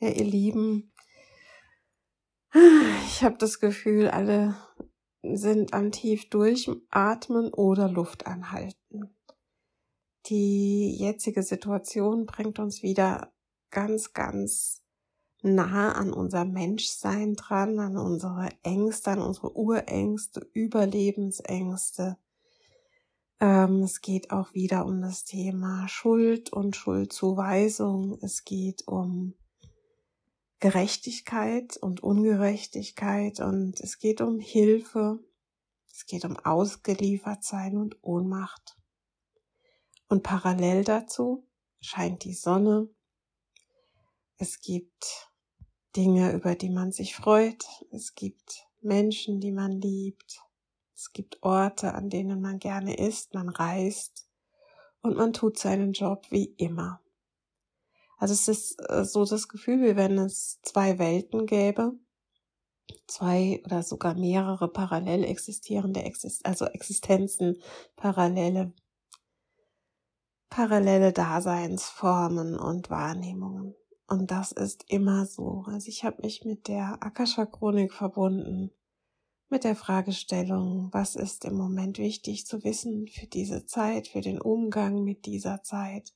Ja, ihr Lieben, ich habe das Gefühl, alle sind am tief durchatmen oder Luft anhalten. Die jetzige Situation bringt uns wieder ganz, ganz nah an unser Menschsein dran, an unsere Ängste, an unsere Urängste, Überlebensängste. Ähm, es geht auch wieder um das Thema Schuld und Schuldzuweisung. Es geht um Gerechtigkeit und Ungerechtigkeit und es geht um Hilfe, es geht um Ausgeliefertsein und Ohnmacht. Und parallel dazu scheint die Sonne. Es gibt Dinge, über die man sich freut. Es gibt Menschen, die man liebt. Es gibt Orte, an denen man gerne ist. Man reist und man tut seinen Job wie immer. Also es ist äh, so das Gefühl, wie wenn es zwei Welten gäbe, zwei oder sogar mehrere parallel existierende, Exist also Existenzen, parallele, parallele Daseinsformen und Wahrnehmungen. Und das ist immer so. Also ich habe mich mit der Akasha-Chronik verbunden, mit der Fragestellung, was ist im Moment wichtig zu wissen für diese Zeit, für den Umgang mit dieser Zeit.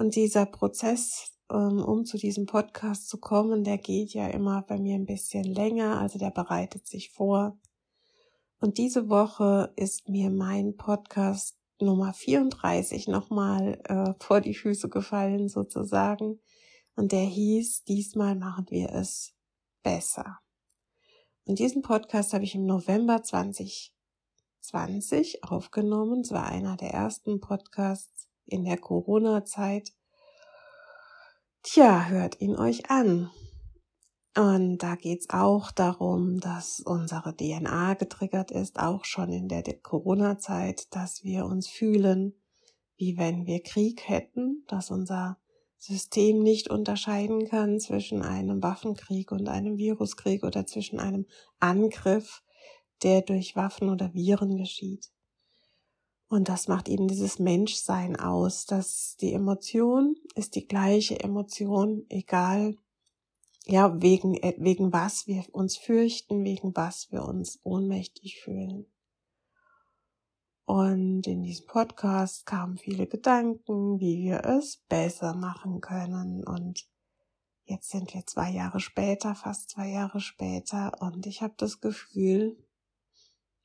Und dieser Prozess, ähm, um zu diesem Podcast zu kommen, der geht ja immer bei mir ein bisschen länger, also der bereitet sich vor. Und diese Woche ist mir mein Podcast Nummer 34 nochmal äh, vor die Füße gefallen sozusagen. Und der hieß, diesmal machen wir es besser. Und diesen Podcast habe ich im November 2020 aufgenommen. Es war einer der ersten Podcasts, in der Corona-Zeit. Tja, hört ihn euch an. Und da geht's auch darum, dass unsere DNA getriggert ist, auch schon in der Corona-Zeit, dass wir uns fühlen, wie wenn wir Krieg hätten, dass unser System nicht unterscheiden kann zwischen einem Waffenkrieg und einem Viruskrieg oder zwischen einem Angriff, der durch Waffen oder Viren geschieht. Und das macht eben dieses Menschsein aus, dass die Emotion ist die gleiche Emotion, egal, ja, wegen, äh, wegen was wir uns fürchten, wegen was wir uns ohnmächtig fühlen. Und in diesem Podcast kamen viele Gedanken, wie wir es besser machen können. Und jetzt sind wir zwei Jahre später, fast zwei Jahre später, und ich habe das Gefühl,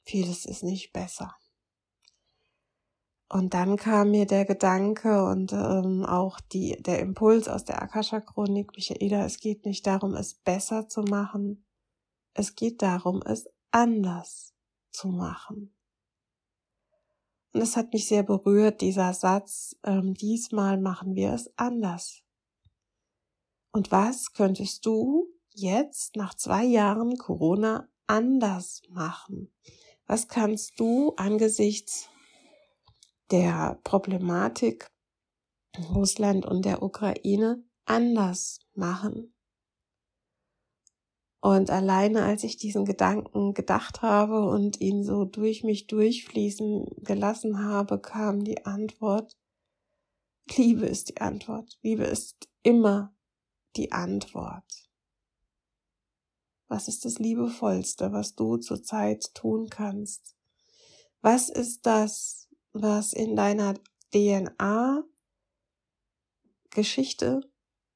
vieles ist nicht besser. Und dann kam mir der Gedanke und ähm, auch die, der Impuls aus der Akasha-Chronik, Michaela, es geht nicht darum, es besser zu machen. Es geht darum, es anders zu machen. Und es hat mich sehr berührt, dieser Satz, ähm, diesmal machen wir es anders. Und was könntest du jetzt nach zwei Jahren Corona anders machen? Was kannst du angesichts der Problematik Russland und der Ukraine anders machen. Und alleine als ich diesen Gedanken gedacht habe und ihn so durch mich durchfließen gelassen habe, kam die Antwort, Liebe ist die Antwort. Liebe ist immer die Antwort. Was ist das Liebevollste, was du zurzeit tun kannst? Was ist das, was in deiner DNA Geschichte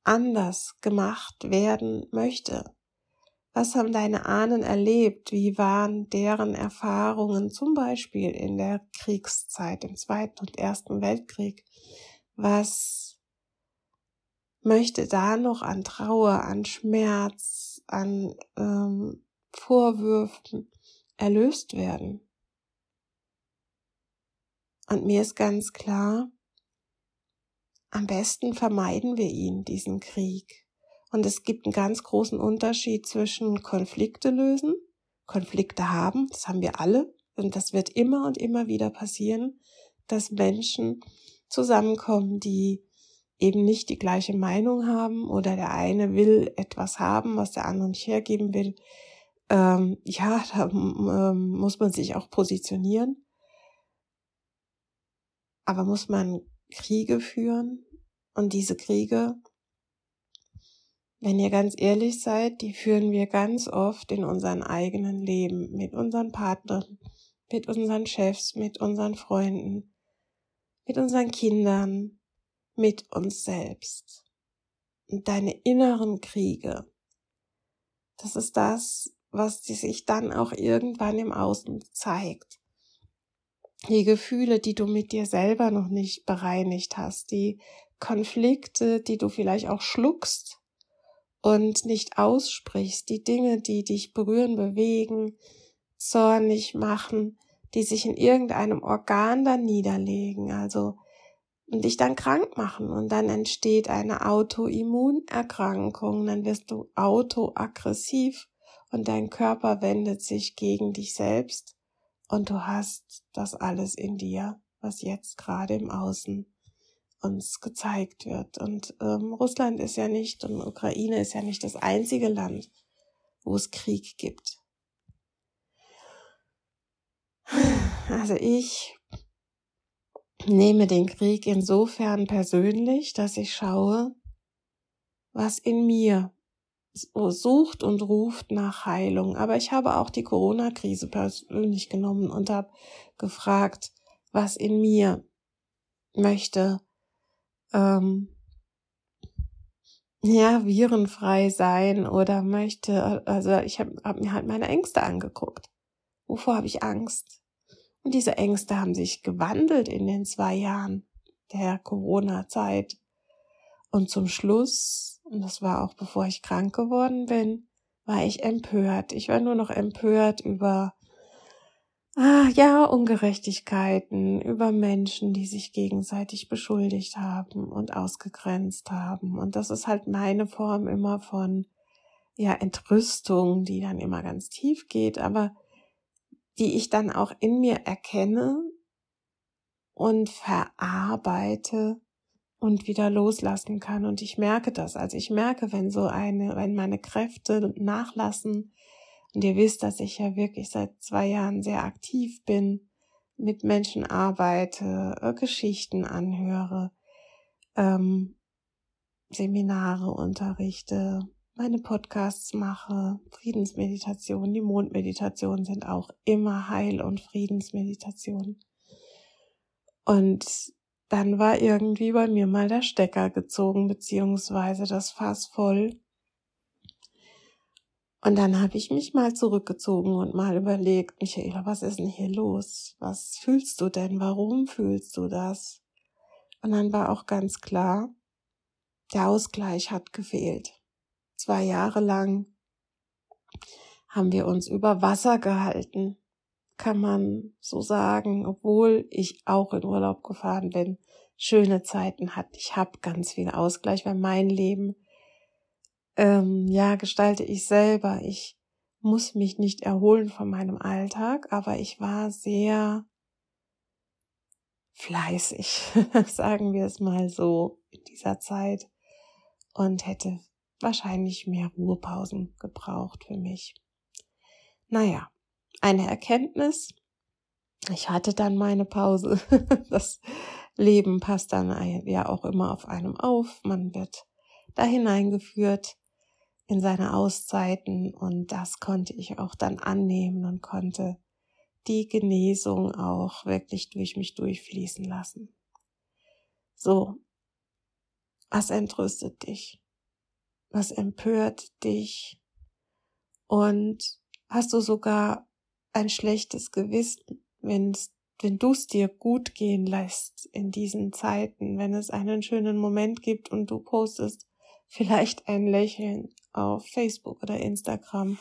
anders gemacht werden möchte? Was haben deine Ahnen erlebt? Wie waren deren Erfahrungen zum Beispiel in der Kriegszeit, im Zweiten und Ersten Weltkrieg? Was möchte da noch an Trauer, an Schmerz, an ähm, Vorwürfen erlöst werden? Und mir ist ganz klar, am besten vermeiden wir ihn, diesen Krieg. Und es gibt einen ganz großen Unterschied zwischen Konflikte lösen, Konflikte haben, das haben wir alle. Und das wird immer und immer wieder passieren, dass Menschen zusammenkommen, die eben nicht die gleiche Meinung haben oder der eine will etwas haben, was der andere nicht hergeben will. Ähm, ja, da ähm, muss man sich auch positionieren. Aber muss man Kriege führen? Und diese Kriege wenn ihr ganz ehrlich seid, die führen wir ganz oft in unseren eigenen Leben, mit unseren Partnern, mit unseren Chefs, mit unseren Freunden, mit unseren Kindern, mit uns selbst. Und deine inneren Kriege, das ist das, was sich dann auch irgendwann im Außen zeigt. Die Gefühle, die du mit dir selber noch nicht bereinigt hast, die Konflikte, die du vielleicht auch schluckst, und nicht aussprichst, die Dinge, die dich berühren, bewegen, zornig machen, die sich in irgendeinem Organ dann niederlegen, also und dich dann krank machen. Und dann entsteht eine Autoimmunerkrankung, dann wirst du autoaggressiv und dein Körper wendet sich gegen dich selbst und du hast das alles in dir, was jetzt gerade im Außen uns gezeigt wird. Und ähm, Russland ist ja nicht und Ukraine ist ja nicht das einzige Land, wo es Krieg gibt. Also ich nehme den Krieg insofern persönlich, dass ich schaue, was in mir sucht und ruft nach Heilung. Aber ich habe auch die Corona-Krise persönlich genommen und habe gefragt, was in mir möchte ähm, ja, virenfrei sein oder möchte, also ich habe hab mir halt meine Ängste angeguckt. Wovor habe ich Angst? Und diese Ängste haben sich gewandelt in den zwei Jahren der Corona-Zeit. Und zum Schluss, und das war auch bevor ich krank geworden bin, war ich empört. Ich war nur noch empört über ah, ja, Ungerechtigkeiten über Menschen, die sich gegenseitig beschuldigt haben und ausgegrenzt haben. Und das ist halt meine Form immer von, ja, Entrüstung, die dann immer ganz tief geht, aber die ich dann auch in mir erkenne und verarbeite und wieder loslassen kann. Und ich merke das. Also ich merke, wenn so eine, wenn meine Kräfte nachlassen, und ihr wisst, dass ich ja wirklich seit zwei Jahren sehr aktiv bin, mit Menschen arbeite, äh, Geschichten anhöre, ähm, Seminare unterrichte, meine Podcasts mache, Friedensmeditation, die Mondmeditationen sind auch immer Heil- und Friedensmeditation. Und dann war irgendwie bei mir mal der Stecker gezogen, beziehungsweise das Fass voll. Und dann habe ich mich mal zurückgezogen und mal überlegt, Michaela, was ist denn hier los? Was fühlst du denn? Warum fühlst du das? Und dann war auch ganz klar, der Ausgleich hat gefehlt. Zwei Jahre lang haben wir uns über Wasser gehalten, kann man so sagen, obwohl ich auch in Urlaub gefahren bin, schöne Zeiten hatte. Ich habe ganz viel Ausgleich, weil mein Leben ähm, ja, gestalte ich selber. Ich muss mich nicht erholen von meinem Alltag, aber ich war sehr fleißig, sagen wir es mal so, in dieser Zeit und hätte wahrscheinlich mehr Ruhepausen gebraucht für mich. Naja, eine Erkenntnis. Ich hatte dann meine Pause. Das Leben passt dann ja auch immer auf einem auf. Man wird da hineingeführt in seine Auszeiten und das konnte ich auch dann annehmen und konnte die Genesung auch wirklich durch mich durchfließen lassen. So, was entrüstet dich? Was empört dich? Und hast du sogar ein schlechtes Gewissen, wenn's, wenn du es dir gut gehen lässt in diesen Zeiten, wenn es einen schönen Moment gibt und du postest vielleicht ein Lächeln auf Facebook oder Instagram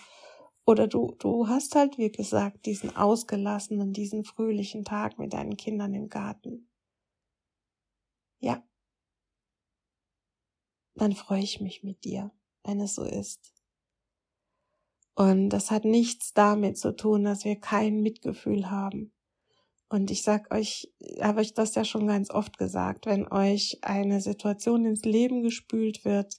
oder du, du hast halt, wie gesagt, diesen ausgelassenen, diesen fröhlichen Tag mit deinen Kindern im Garten. Ja. Dann freue ich mich mit dir, wenn es so ist. Und das hat nichts damit zu tun, dass wir kein Mitgefühl haben. Und ich sag euch, habe ich das ja schon ganz oft gesagt, wenn euch eine Situation ins Leben gespült wird,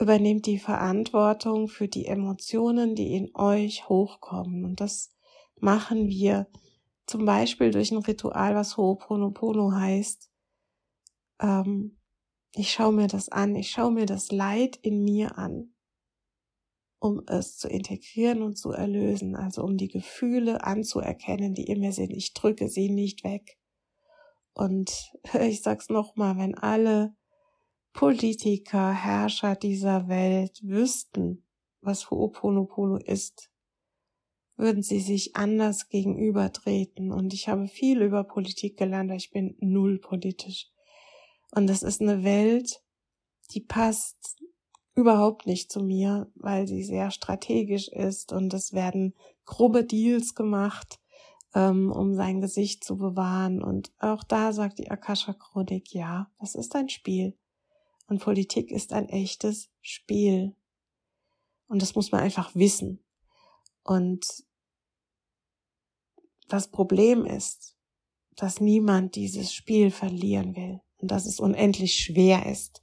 übernehmt die Verantwortung für die Emotionen, die in euch hochkommen. Und das machen wir zum Beispiel durch ein Ritual, was Ho'oponopono heißt. Ähm, ich schaue mir das an, ich schaue mir das Leid in mir an, um es zu integrieren und zu erlösen, also um die Gefühle anzuerkennen, die in mir sind. Ich drücke sie nicht weg. Und ich sag's nochmal, wenn alle Politiker, Herrscher dieser Welt wüssten, was Ho'oponopono ist, würden sie sich anders gegenübertreten. Und ich habe viel über Politik gelernt, ich bin null politisch. Und das ist eine Welt, die passt überhaupt nicht zu mir, weil sie sehr strategisch ist und es werden grobe Deals gemacht, ähm, um sein Gesicht zu bewahren. Und auch da sagt die Akasha Chronik, ja, das ist ein Spiel. Und Politik ist ein echtes Spiel. Und das muss man einfach wissen. Und das Problem ist, dass niemand dieses Spiel verlieren will und dass es unendlich schwer ist,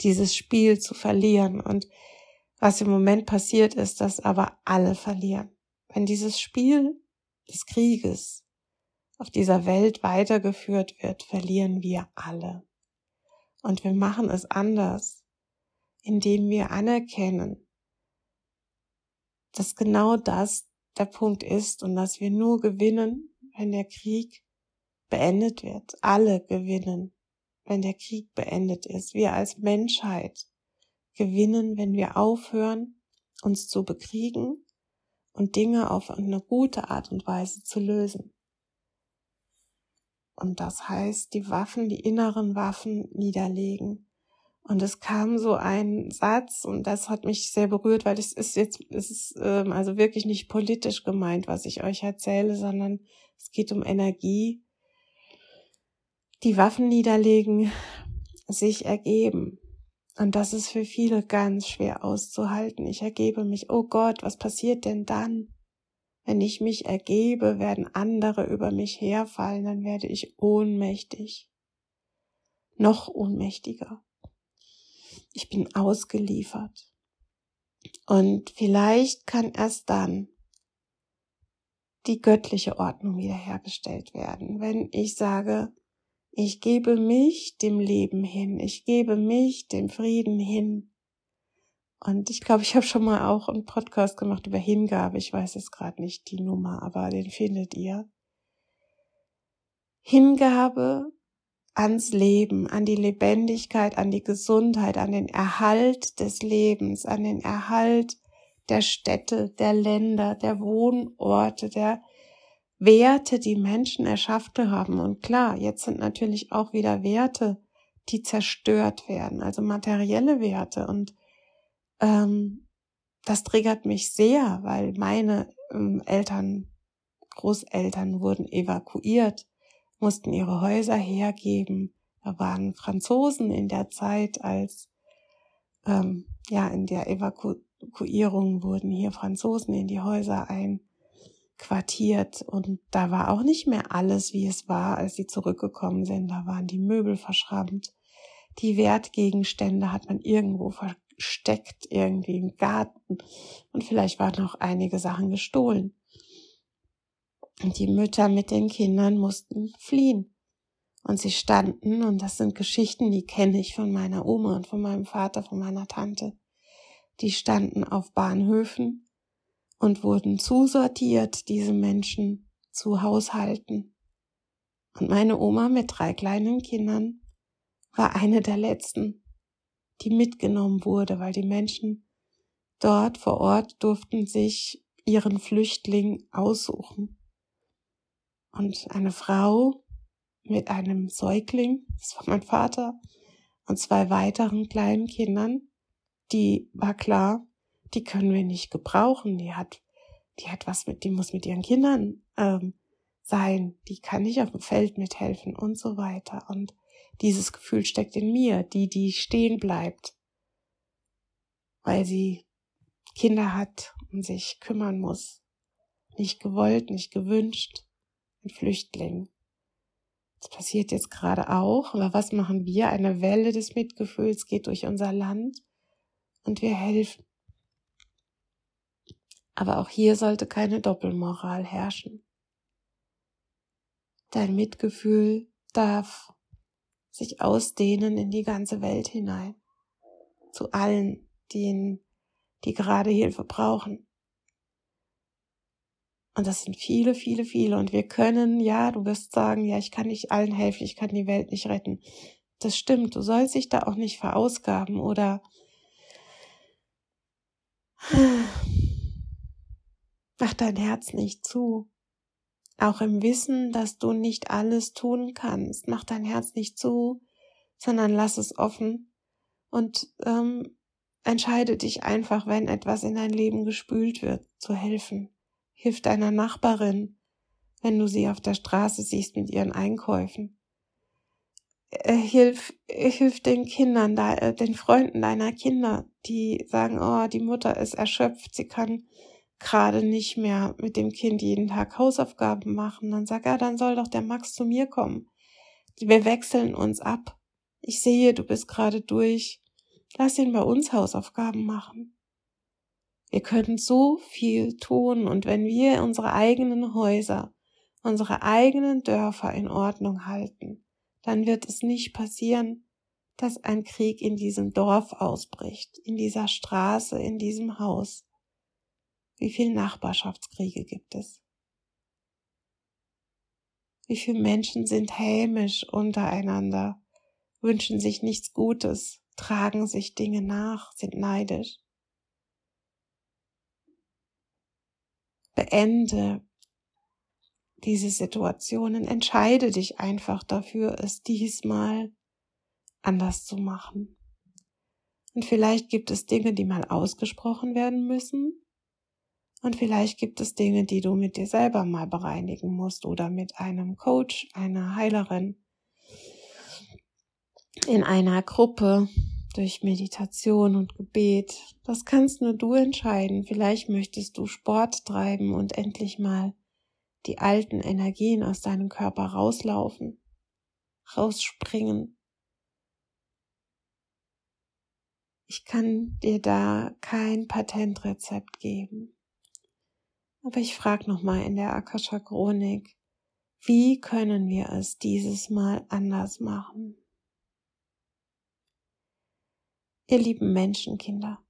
dieses Spiel zu verlieren. Und was im Moment passiert ist, dass aber alle verlieren. Wenn dieses Spiel des Krieges auf dieser Welt weitergeführt wird, verlieren wir alle. Und wir machen es anders, indem wir anerkennen, dass genau das der Punkt ist und dass wir nur gewinnen, wenn der Krieg beendet wird. Alle gewinnen, wenn der Krieg beendet ist. Wir als Menschheit gewinnen, wenn wir aufhören, uns zu bekriegen und Dinge auf eine gute Art und Weise zu lösen. Und das heißt, die Waffen, die inneren Waffen niederlegen. Und es kam so ein Satz, und das hat mich sehr berührt, weil es ist jetzt, es ist ähm, also wirklich nicht politisch gemeint, was ich euch erzähle, sondern es geht um Energie. Die Waffen niederlegen, sich ergeben. Und das ist für viele ganz schwer auszuhalten. Ich ergebe mich, oh Gott, was passiert denn dann? Wenn ich mich ergebe, werden andere über mich herfallen, dann werde ich ohnmächtig. Noch ohnmächtiger. Ich bin ausgeliefert. Und vielleicht kann erst dann die göttliche Ordnung wiederhergestellt werden, wenn ich sage, ich gebe mich dem Leben hin, ich gebe mich dem Frieden hin, und ich glaube, ich habe schon mal auch einen Podcast gemacht über Hingabe. Ich weiß jetzt gerade nicht die Nummer, aber den findet ihr. Hingabe ans Leben, an die Lebendigkeit, an die Gesundheit, an den Erhalt des Lebens, an den Erhalt der Städte, der Länder, der Wohnorte, der Werte, die Menschen erschaffen haben. Und klar, jetzt sind natürlich auch wieder Werte, die zerstört werden, also materielle Werte. Und ähm, das triggert mich sehr, weil meine ähm, Eltern, Großeltern wurden evakuiert, mussten ihre Häuser hergeben. Da waren Franzosen in der Zeit, als ähm, ja in der Evakuierung wurden hier Franzosen in die Häuser einquartiert und da war auch nicht mehr alles, wie es war, als sie zurückgekommen sind. Da waren die Möbel verschrammt, die Wertgegenstände hat man irgendwo versteckt irgendwie im Garten und vielleicht waren auch einige Sachen gestohlen. Und die Mütter mit den Kindern mussten fliehen. Und sie standen, und das sind Geschichten, die kenne ich von meiner Oma und von meinem Vater, von meiner Tante. die standen auf Bahnhöfen und wurden zusortiert, diese Menschen zu Haushalten. Und meine Oma mit drei kleinen Kindern war eine der letzten, die mitgenommen wurde, weil die Menschen dort vor Ort durften sich ihren Flüchtling aussuchen. Und eine Frau mit einem Säugling, das war mein Vater, und zwei weiteren kleinen Kindern, die war klar, die können wir nicht gebrauchen. Die hat, die hat was mit, die muss mit ihren Kindern ähm, sein. Die kann nicht auf dem Feld mithelfen und so weiter. Und dieses Gefühl steckt in mir, die, die stehen bleibt, weil sie Kinder hat und sich kümmern muss. Nicht gewollt, nicht gewünscht. Ein Flüchtling. Das passiert jetzt gerade auch. Aber was machen wir? Eine Welle des Mitgefühls geht durch unser Land und wir helfen. Aber auch hier sollte keine Doppelmoral herrschen. Dein Mitgefühl darf sich ausdehnen in die ganze Welt hinein. Zu allen, denen, die gerade Hilfe brauchen. Und das sind viele, viele, viele. Und wir können, ja, du wirst sagen, ja, ich kann nicht allen helfen, ich kann die Welt nicht retten. Das stimmt, du sollst dich da auch nicht verausgaben oder mach dein Herz nicht zu. Auch im Wissen, dass du nicht alles tun kannst, mach dein Herz nicht zu, sondern lass es offen und ähm, entscheide dich einfach, wenn etwas in dein Leben gespült wird, zu helfen. Hilf deiner Nachbarin, wenn du sie auf der Straße siehst mit ihren Einkäufen. Äh, hilf, hilf den Kindern, äh, den Freunden deiner Kinder, die sagen, oh, die Mutter ist erschöpft, sie kann gerade nicht mehr mit dem Kind jeden Tag Hausaufgaben machen. Dann sag, ja, dann soll doch der Max zu mir kommen. Wir wechseln uns ab. Ich sehe, du bist gerade durch. Lass ihn bei uns Hausaufgaben machen. Wir können so viel tun und wenn wir unsere eigenen Häuser, unsere eigenen Dörfer in Ordnung halten, dann wird es nicht passieren, dass ein Krieg in diesem Dorf ausbricht, in dieser Straße, in diesem Haus. Wie viele Nachbarschaftskriege gibt es? Wie viele Menschen sind hämisch untereinander, wünschen sich nichts Gutes, tragen sich Dinge nach, sind neidisch. beende diese Situationen, entscheide dich einfach dafür, es diesmal anders zu machen. Und vielleicht gibt es Dinge, die mal ausgesprochen werden müssen. Und vielleicht gibt es Dinge, die du mit dir selber mal bereinigen musst oder mit einem Coach, einer Heilerin, in einer Gruppe, durch Meditation und Gebet. Das kannst nur du entscheiden. Vielleicht möchtest du Sport treiben und endlich mal die alten Energien aus deinem Körper rauslaufen, rausspringen. Ich kann dir da kein Patentrezept geben. Aber ich frage nochmal in der Akasha Chronik, wie können wir es dieses Mal anders machen? Ihr lieben Menschenkinder,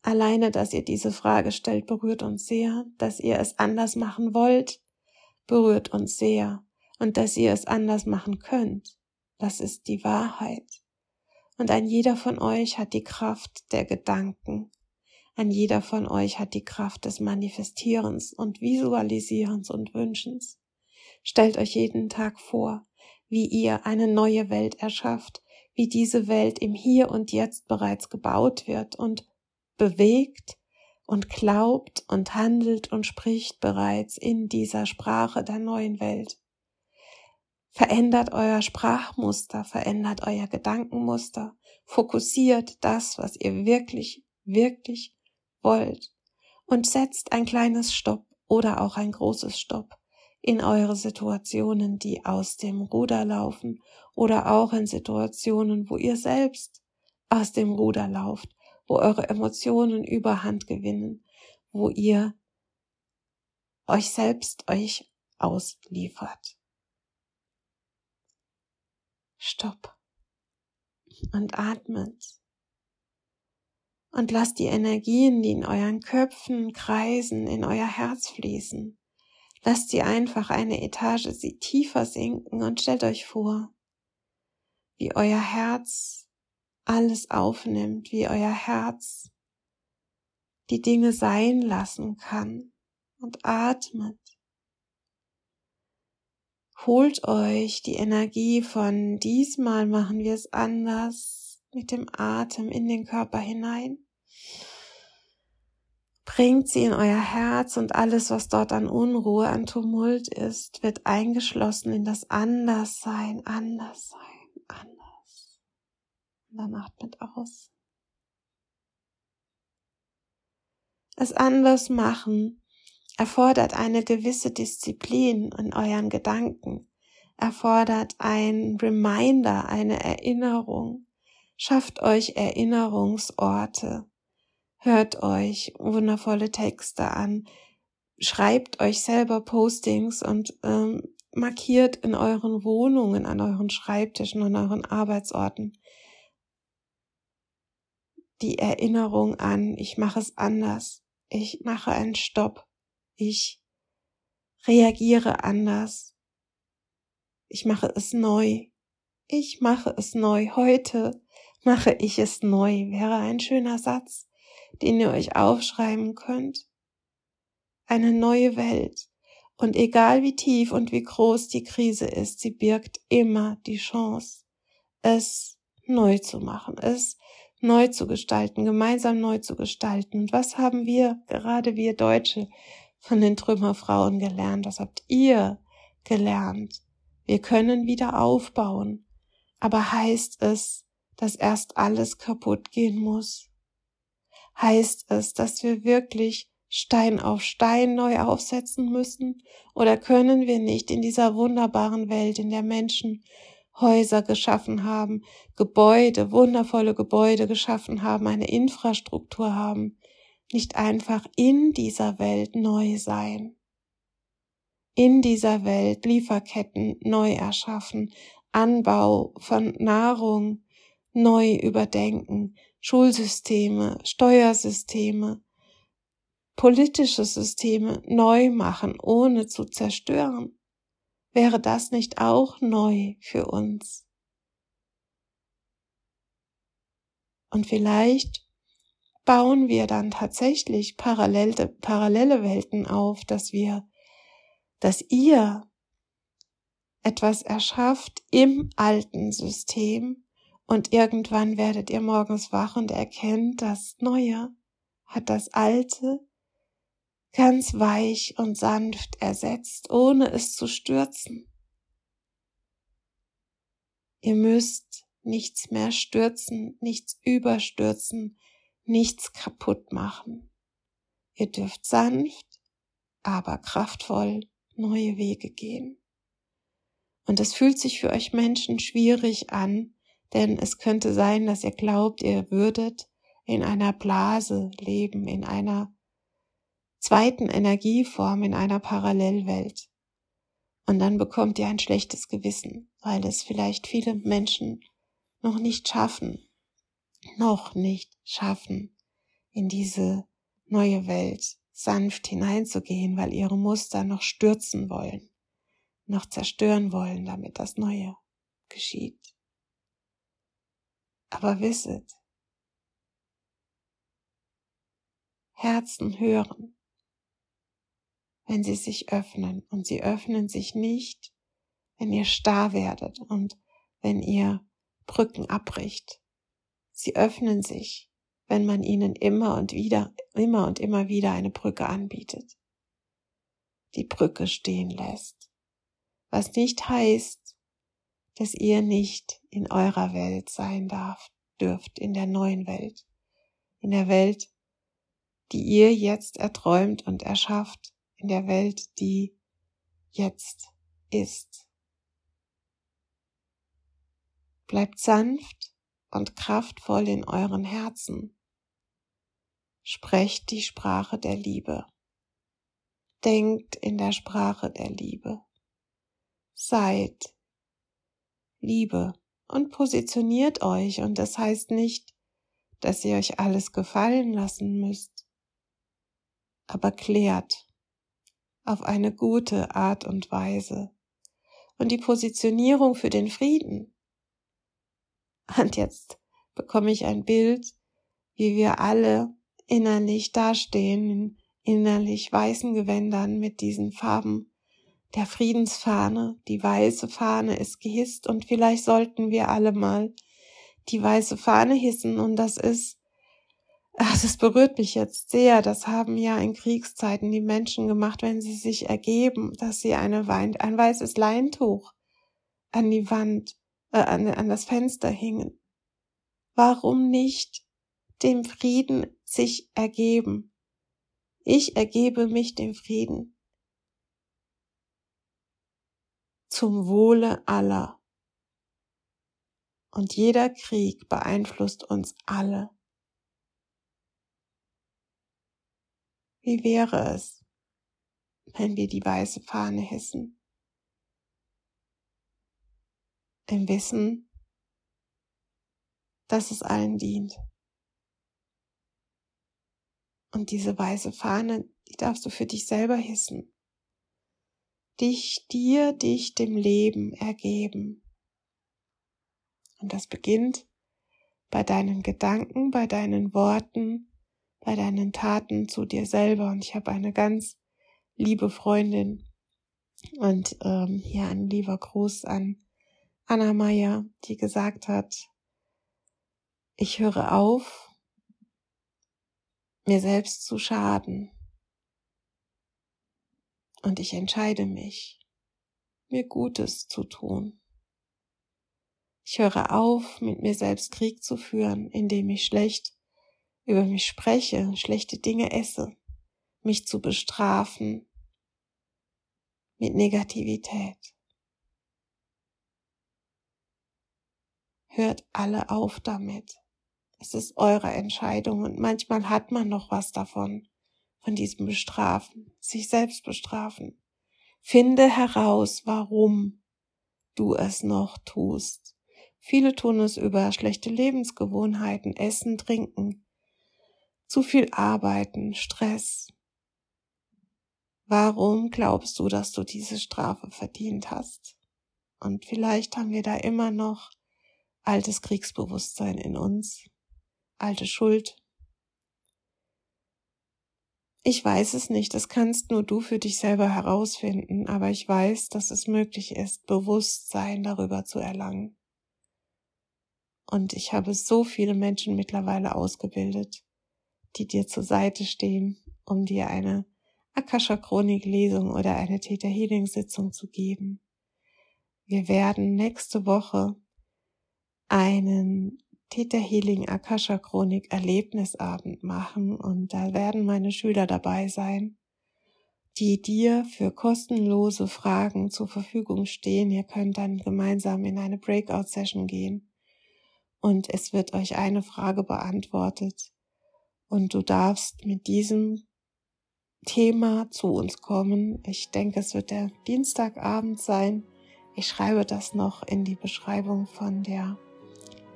alleine, dass ihr diese Frage stellt, berührt uns sehr, dass ihr es anders machen wollt, berührt uns sehr, und dass ihr es anders machen könnt, das ist die Wahrheit. Und ein jeder von euch hat die Kraft der Gedanken, ein jeder von euch hat die Kraft des Manifestierens und Visualisierens und Wünschens. Stellt euch jeden Tag vor, wie ihr eine neue Welt erschafft, wie diese Welt im Hier und Jetzt bereits gebaut wird und bewegt und glaubt und handelt und spricht bereits in dieser Sprache der neuen Welt. Verändert euer Sprachmuster, verändert euer Gedankenmuster, fokussiert das, was ihr wirklich, wirklich wollt und setzt ein kleines Stopp oder auch ein großes Stopp in eure Situationen, die aus dem Ruder laufen oder auch in Situationen, wo ihr selbst aus dem Ruder lauft, wo eure Emotionen Überhand gewinnen, wo ihr euch selbst euch ausliefert. Stopp und atmet Und lasst die Energien, die in euren Köpfen kreisen, in euer Herz fließen. Lasst sie einfach eine Etage sie tiefer sinken und stellt euch vor, wie euer Herz alles aufnimmt, wie euer Herz die Dinge sein lassen kann und atmet. Holt euch die Energie von diesmal machen wir es anders mit dem Atem in den Körper hinein bringt sie in euer Herz und alles, was dort an Unruhe, an Tumult ist, wird eingeschlossen in das Anderssein, Anderssein, anders. Und dann atmet aus. Es anders machen erfordert eine gewisse Disziplin in euren Gedanken, erfordert ein Reminder, eine Erinnerung. Schafft euch Erinnerungsorte. Hört euch wundervolle Texte an, schreibt euch selber Postings und ähm, markiert in euren Wohnungen, an euren Schreibtischen, an euren Arbeitsorten die Erinnerung an, ich mache es anders, ich mache einen Stopp, ich reagiere anders, ich mache es neu, ich mache es neu, heute mache ich es neu, wäre ein schöner Satz den ihr euch aufschreiben könnt. Eine neue Welt. Und egal wie tief und wie groß die Krise ist, sie birgt immer die Chance, es neu zu machen, es neu zu gestalten, gemeinsam neu zu gestalten. Und was haben wir, gerade wir Deutsche, von den Trümmerfrauen gelernt? Was habt ihr gelernt? Wir können wieder aufbauen. Aber heißt es, dass erst alles kaputt gehen muss? Heißt es, dass wir wirklich Stein auf Stein neu aufsetzen müssen? Oder können wir nicht in dieser wunderbaren Welt, in der Menschen Häuser geschaffen haben, Gebäude, wundervolle Gebäude geschaffen haben, eine Infrastruktur haben, nicht einfach in dieser Welt neu sein? In dieser Welt Lieferketten neu erschaffen, Anbau von Nahrung neu überdenken, Schulsysteme, Steuersysteme, politische Systeme neu machen, ohne zu zerstören? Wäre das nicht auch neu für uns? Und vielleicht bauen wir dann tatsächlich parallele, parallele Welten auf, dass wir, dass ihr etwas erschafft im alten System, und irgendwann werdet ihr morgens wach und erkennt, das Neue hat das Alte ganz weich und sanft ersetzt, ohne es zu stürzen. Ihr müsst nichts mehr stürzen, nichts überstürzen, nichts kaputt machen. Ihr dürft sanft, aber kraftvoll neue Wege gehen. Und es fühlt sich für euch Menschen schwierig an, denn es könnte sein, dass ihr glaubt, ihr würdet in einer Blase leben, in einer zweiten Energieform, in einer Parallelwelt. Und dann bekommt ihr ein schlechtes Gewissen, weil es vielleicht viele Menschen noch nicht schaffen, noch nicht schaffen, in diese neue Welt sanft hineinzugehen, weil ihre Muster noch stürzen wollen, noch zerstören wollen, damit das Neue geschieht. Aber wisset, Herzen hören, wenn sie sich öffnen und sie öffnen sich nicht, wenn ihr starr werdet und wenn ihr Brücken abbricht. Sie öffnen sich, wenn man ihnen immer und wieder, immer und immer wieder eine Brücke anbietet. Die Brücke stehen lässt. Was nicht heißt, dass ihr nicht in eurer Welt sein darf, dürft, in der neuen Welt, in der Welt, die ihr jetzt erträumt und erschafft, in der Welt, die jetzt ist. Bleibt sanft und kraftvoll in euren Herzen. Sprecht die Sprache der Liebe. Denkt in der Sprache der Liebe. Seid Liebe und positioniert euch. Und das heißt nicht, dass ihr euch alles gefallen lassen müsst, aber klärt auf eine gute Art und Weise. Und die Positionierung für den Frieden. Und jetzt bekomme ich ein Bild, wie wir alle innerlich dastehen, in innerlich weißen Gewändern mit diesen Farben der Friedensfahne. Die weiße Fahne ist gehisst und vielleicht sollten wir alle mal die weiße Fahne hissen und das ist Ach, das berührt mich jetzt sehr. Das haben ja in Kriegszeiten die Menschen gemacht, wenn sie sich ergeben, dass sie eine Wein, ein weißes Leintuch an die Wand, äh, an, an das Fenster hingen. Warum nicht dem Frieden sich ergeben? Ich ergebe mich dem Frieden. Zum Wohle aller. Und jeder Krieg beeinflusst uns alle. Wie wäre es, wenn wir die weiße Fahne hissen? Im Wissen, dass es allen dient. Und diese weiße Fahne, die darfst du für dich selber hissen. Dich, dir, dich dem Leben ergeben. Und das beginnt bei deinen Gedanken, bei deinen Worten, bei deinen Taten zu dir selber. Und ich habe eine ganz liebe Freundin und ähm, hier ein lieber Gruß an Anna Meyer, die gesagt hat, ich höre auf, mir selbst zu schaden. Und ich entscheide mich, mir Gutes zu tun. Ich höre auf, mit mir selbst Krieg zu führen, indem ich schlecht über mich spreche, schlechte Dinge esse, mich zu bestrafen mit Negativität. Hört alle auf damit. Es ist eure Entscheidung und manchmal hat man noch was davon, von diesem Bestrafen, sich selbst bestrafen. Finde heraus, warum du es noch tust. Viele tun es über schlechte Lebensgewohnheiten, Essen, Trinken, zu viel Arbeiten, Stress. Warum glaubst du, dass du diese Strafe verdient hast? Und vielleicht haben wir da immer noch altes Kriegsbewusstsein in uns, alte Schuld. Ich weiß es nicht, das kannst nur du für dich selber herausfinden, aber ich weiß, dass es möglich ist, Bewusstsein darüber zu erlangen. Und ich habe so viele Menschen mittlerweile ausgebildet, die dir zur Seite stehen, um dir eine Akasha Chronik Lesung oder eine Theta Healing Sitzung zu geben. Wir werden nächste Woche einen Theta Healing Akasha Chronik Erlebnisabend machen und da werden meine Schüler dabei sein, die dir für kostenlose Fragen zur Verfügung stehen. Ihr könnt dann gemeinsam in eine Breakout Session gehen und es wird euch eine Frage beantwortet und du darfst mit diesem Thema zu uns kommen. Ich denke, es wird der Dienstagabend sein. Ich schreibe das noch in die Beschreibung von der,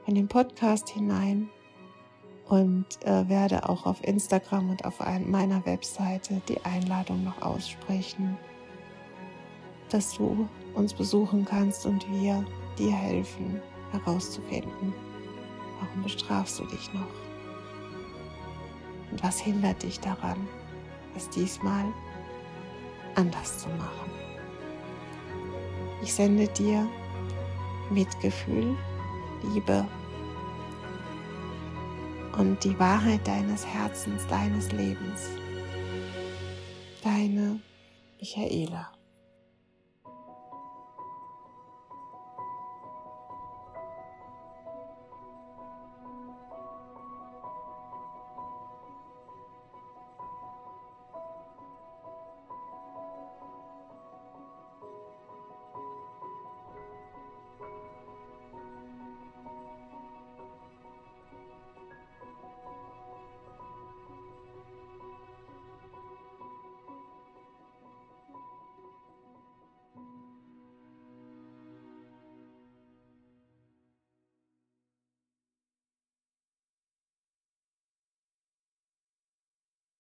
von dem Podcast hinein und äh, werde auch auf Instagram und auf ein, meiner Webseite die Einladung noch aussprechen, dass du uns besuchen kannst und wir dir helfen herauszufinden, warum bestrafst du dich noch. Und was hindert dich daran, es diesmal anders zu machen? Ich sende dir Mitgefühl, Liebe und die Wahrheit deines Herzens, deines Lebens. Deine Michaela.